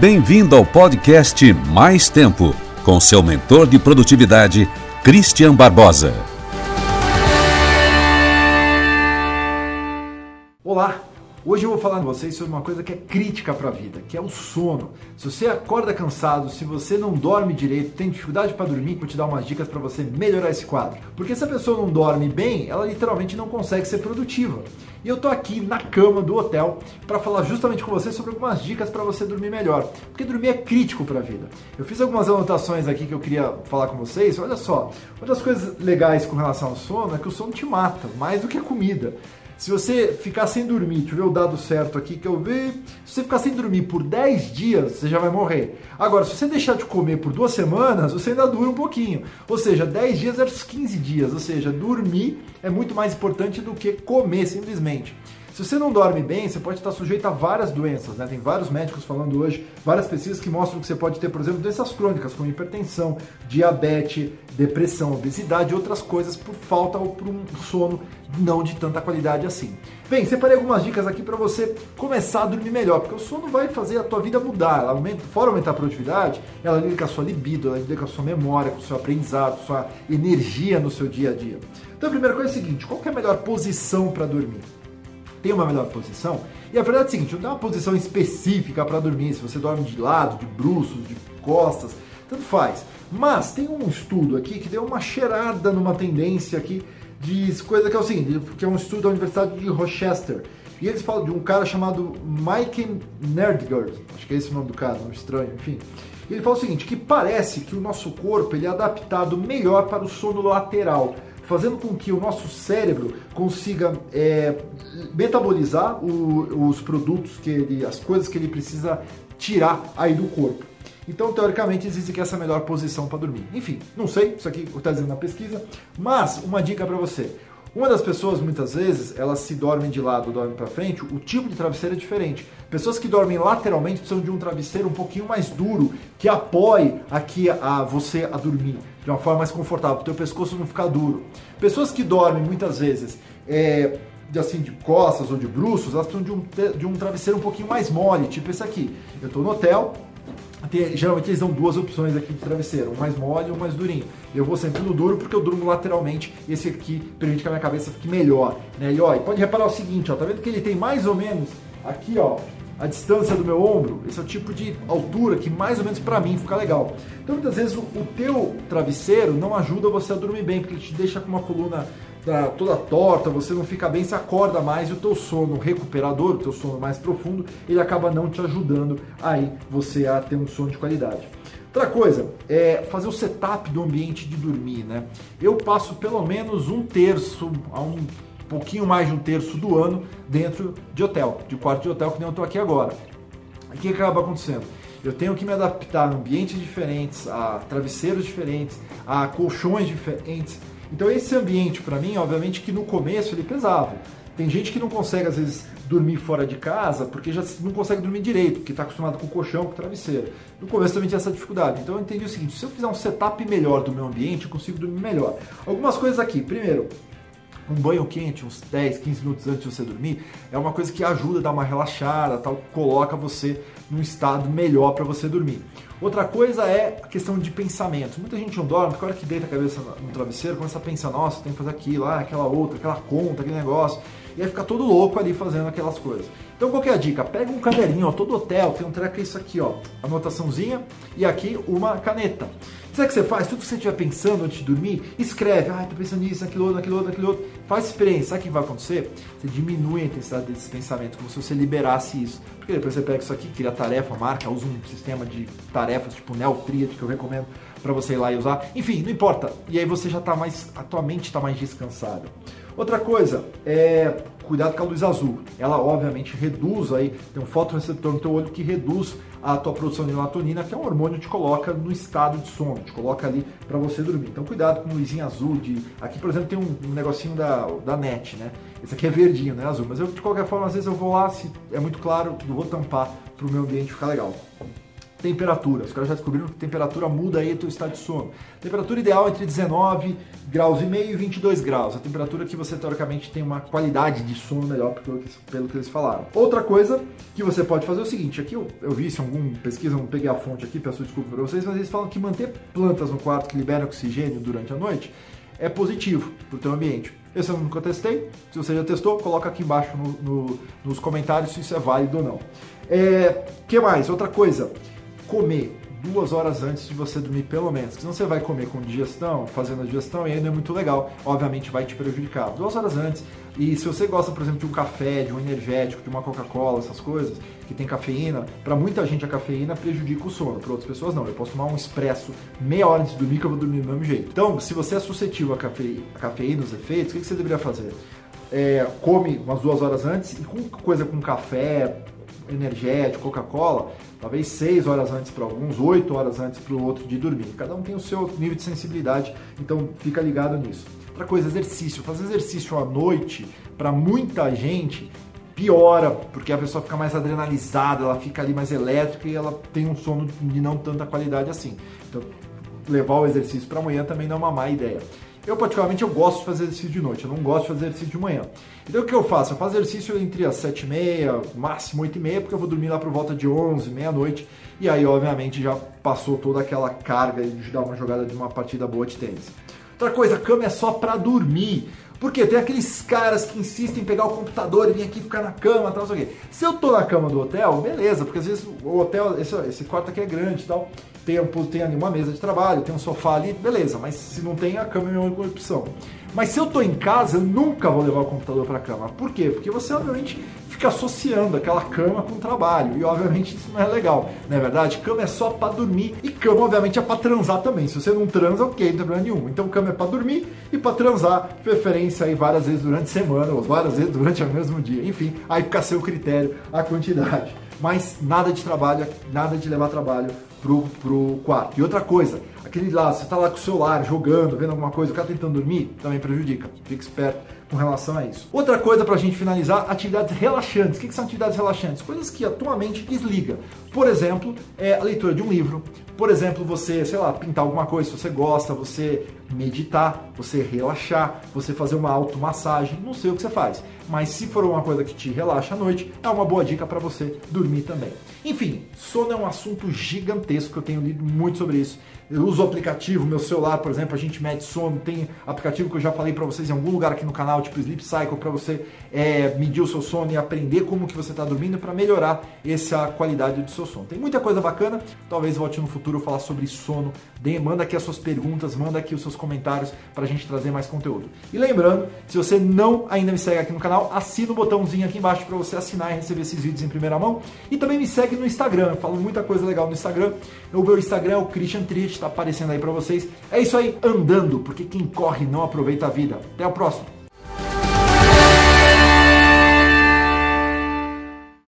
Bem-vindo ao podcast Mais Tempo, com seu mentor de produtividade, Christian Barbosa. Hoje eu vou falar com vocês sobre uma coisa que é crítica para a vida, que é o sono. Se você acorda cansado, se você não dorme direito, tem dificuldade para dormir, vou te dar umas dicas para você melhorar esse quadro. Porque se a pessoa não dorme bem, ela literalmente não consegue ser produtiva. E eu tô aqui na cama do hotel para falar justamente com você sobre algumas dicas para você dormir melhor, porque dormir é crítico para a vida. Eu fiz algumas anotações aqui que eu queria falar com vocês. Olha só, uma das coisas legais com relação ao sono é que o sono te mata mais do que a comida. Se você ficar sem dormir, deixa eu ver o dado certo aqui que eu vi. Se você ficar sem dormir por 10 dias, você já vai morrer. Agora, se você deixar de comer por duas semanas, você ainda dura um pouquinho. Ou seja, 10 dias versus 15 dias. Ou seja, dormir é muito mais importante do que comer simplesmente. Se você não dorme bem, você pode estar sujeito a várias doenças, né? Tem vários médicos falando hoje, várias pesquisas que mostram que você pode ter, por exemplo, doenças crônicas como hipertensão, diabetes, depressão, obesidade e outras coisas por falta ou por um sono não de tanta qualidade assim. Bem, separei algumas dicas aqui para você começar a dormir melhor, porque o sono vai fazer a tua vida mudar. Ela aumenta, fora aumentar a produtividade, ela liga com a sua libido, ela liga com a sua memória, com o seu aprendizado, sua energia no seu dia a dia. Então a primeira coisa é a seguinte, qual é a melhor posição para dormir? Tem uma melhor posição. E a verdade é a seguinte, não tem uma posição específica para dormir, se você dorme de lado, de bruços, de costas, tanto faz. Mas tem um estudo aqui que deu uma cheirada numa tendência aqui de coisa que é o seguinte, que é um estudo da Universidade de Rochester. E eles falam de um cara chamado Mike Nerdgard, acho que é esse o nome do cara, um estranho, enfim. Ele fala o seguinte, que parece que o nosso corpo ele é adaptado melhor para o sono lateral fazendo com que o nosso cérebro consiga é, metabolizar o, os produtos que ele, as coisas que ele precisa tirar aí do corpo. Então, teoricamente, existe aqui essa melhor posição para dormir. Enfim, não sei, isso aqui está dizendo na pesquisa, mas uma dica para você. Uma das pessoas, muitas vezes, elas se dormem de lado, dormem para frente, o tipo de travesseiro é diferente. Pessoas que dormem lateralmente precisam de um travesseiro um pouquinho mais duro, que apoie aqui a você a dormir de uma forma mais confortável, para o teu pescoço não ficar duro. Pessoas que dormem, muitas vezes, é, de, assim, de costas ou de bruços, elas precisam de um, de um travesseiro um pouquinho mais mole, tipo esse aqui. Eu estou no hotel, tem, geralmente eles dão duas opções aqui de travesseiro, um mais mole e um mais durinho. Eu vou sempre no duro porque eu durmo lateralmente esse aqui permite que a minha cabeça fique melhor. Né? E, ó, e pode reparar o seguinte, ó, tá vendo que ele tem mais ou menos aqui, ó, a distância do meu ombro, esse é o tipo de altura que mais ou menos para mim fica legal. Então muitas vezes o, o teu travesseiro não ajuda você a dormir bem, porque ele te deixa com uma coluna tá toda torta, você não fica bem, você acorda mais e o teu sono recuperador, o teu sono mais profundo, ele acaba não te ajudando aí você a ter um sono de qualidade. Outra coisa é fazer o setup do ambiente de dormir, né? Eu passo pelo menos um terço a um pouquinho mais de um terço do ano dentro de hotel, de quarto de hotel que nem eu estou aqui agora. O que acaba acontecendo? Eu tenho que me adaptar a ambientes diferentes, a travesseiros diferentes, a colchões diferentes, então esse ambiente para mim, obviamente que no começo ele pesava. Tem gente que não consegue às vezes dormir fora de casa porque já não consegue dormir direito, porque está acostumado com colchão, com travesseiro. No começo também tinha essa dificuldade. Então eu entendi o seguinte: se eu fizer um setup melhor do meu ambiente, eu consigo dormir melhor. Algumas coisas aqui. Primeiro, um banho quente, uns 10, 15 minutos antes de você dormir, é uma coisa que ajuda a dar uma relaxada, tal, coloca você num estado melhor para você dormir. Outra coisa é a questão de pensamento. Muita gente não dorme, porque a hora que deita a cabeça no travesseiro, começa a pensar, nossa, tem que fazer aquilo, ah, aquela outra, aquela conta, aquele negócio. E aí fica todo louco ali fazendo aquelas coisas. Então qual é a dica? Pega um caderninho, ó, todo hotel tem um treco é isso aqui, ó, anotaçãozinha e aqui uma caneta. Sabe o que você faz? Tudo que você estiver pensando antes de dormir, escreve. Ah, tô pensando nisso, naquilo outro, naquilo outro, naquilo outro. Faz experiência. Sabe o que vai acontecer? Você diminui a intensidade desse pensamento, como se você liberasse isso. Porque depois você pega isso aqui, cria tarefa, marca, usa um sistema de tarefas tipo NeoTriad que eu recomendo para você ir lá e usar. Enfim, não importa. E aí você já está mais, a tua mente está mais descansada. Outra coisa é cuidado com a luz azul. Ela obviamente reduz aí, tem um fotoreceptor no teu olho que reduz a tua produção de melatonina, que é um hormônio que te coloca no estado de sono, te coloca ali para você dormir. Então cuidado com luzinha azul de aqui, por exemplo, tem um, um negocinho da, da NET, né? Esse aqui é verdinho, né, azul, mas eu de qualquer forma às vezes eu vou lá, se é muito claro, eu vou tampar para o meu ambiente ficar legal. Temperatura. Os caras já descobriram que temperatura muda aí o teu estado de sono. Temperatura ideal entre 19 graus e meio e 22 graus. A temperatura que você teoricamente tem uma qualidade de sono melhor pelo que, pelo que eles falaram. Outra coisa que você pode fazer é o seguinte, aqui eu, eu vi em alguma pesquisa, não peguei a fonte aqui, peço desculpa para vocês, mas eles falam que manter plantas no quarto que liberam oxigênio durante a noite é positivo para o teu ambiente. Esse eu nunca testei. Se você já testou, coloca aqui embaixo no, no, nos comentários se isso é válido ou não. É, que mais? Outra coisa, comer duas horas antes de você dormir, pelo menos. Senão você vai comer com digestão, fazendo a digestão, e aí não é muito legal. Obviamente vai te prejudicar. Duas horas antes. E se você gosta, por exemplo, de um café, de um energético, de uma Coca-Cola, essas coisas, que tem cafeína, para muita gente a cafeína prejudica o sono, para outras pessoas não. Eu posso tomar um expresso meia hora antes de dormir que eu vou dormir do mesmo jeito. Então, se você é suscetível a cafeína, a cafeína os efeitos, o que você deveria fazer? É, come umas duas horas antes e com coisa com café, energético, Coca-Cola, talvez 6 horas antes para alguns, 8 horas antes para o outro de dormir. Cada um tem o seu nível de sensibilidade, então fica ligado nisso. Outra coisa, exercício. Fazer exercício à noite, para muita gente, piora, porque a pessoa fica mais adrenalizada, ela fica ali mais elétrica e ela tem um sono de não tanta qualidade assim. Então, levar o exercício para amanhã também não é uma má ideia. Eu, particularmente, eu gosto de fazer exercício de noite, eu não gosto de fazer exercício de manhã. Então, o que eu faço? Eu faço exercício entre as 7 e meia, máximo 8 e meia, porque eu vou dormir lá por volta de 11, meia-noite, e aí, obviamente, já passou toda aquela carga de dar uma jogada de uma partida boa de tênis. Outra coisa, a cama é só para dormir. Porque tem aqueles caras que insistem em pegar o computador e vir aqui ficar na cama, tal, não sei o quê. Se eu tô na cama do hotel, beleza, porque às vezes o hotel, esse, esse quarto aqui é grande e tal tem, tem ali uma mesa de trabalho, tem um sofá ali, beleza, mas se não tem, a cama é a minha única opção. Mas se eu estou em casa, eu nunca vou levar o computador para a cama. Por quê? Porque você, obviamente, fica associando aquela cama com o trabalho. E, obviamente, isso não é legal. Não é verdade? Cama é só para dormir. E cama, obviamente, é para transar também. Se você não transa, ok, não tem problema nenhum. Então, cama é para dormir e para transar. Preferência aí várias vezes durante a semana ou várias vezes durante o mesmo dia. Enfim, aí fica a seu critério a quantidade. Mas nada de trabalho, nada de levar trabalho pro, pro quarto. E outra coisa, aquele lá, você tá lá com o celular jogando, vendo alguma coisa, o cara tentando dormir, também prejudica. Fique esperto com relação a isso. Outra coisa para a gente finalizar, atividades relaxantes. O que, que são atividades relaxantes? Coisas que a tua mente desliga. Por exemplo, é a leitura de um livro. Por exemplo, você, sei lá, pintar alguma coisa, se você gosta, você meditar, você relaxar, você fazer uma automassagem, não sei o que você faz. Mas se for uma coisa que te relaxa à noite, é uma boa dica para você dormir também. Enfim, sono é um assunto gigantesco, eu tenho lido muito sobre isso. Eu uso o aplicativo, meu celular, por exemplo, a gente mede sono, tem aplicativo que eu já falei para vocês em algum lugar aqui no canal, tipo Sleep Cycle, para você é, medir o seu sono e aprender como que você está dormindo para melhorar essa qualidade do seu sono. Tem muita coisa bacana, talvez volte no futuro falar sobre sono. De, manda aqui as suas perguntas, manda aqui os seus comentários para a gente trazer mais conteúdo. E lembrando, se você não ainda me segue aqui no canal, assina o botãozinho aqui embaixo para você assinar e receber esses vídeos em primeira mão. E também me segue no Instagram, eu falo muita coisa legal no Instagram. O meu Instagram é o Christian Triet, está aparecendo aí para vocês. É isso aí, andando, porque quem corre não aproveita a vida. Até a próxima!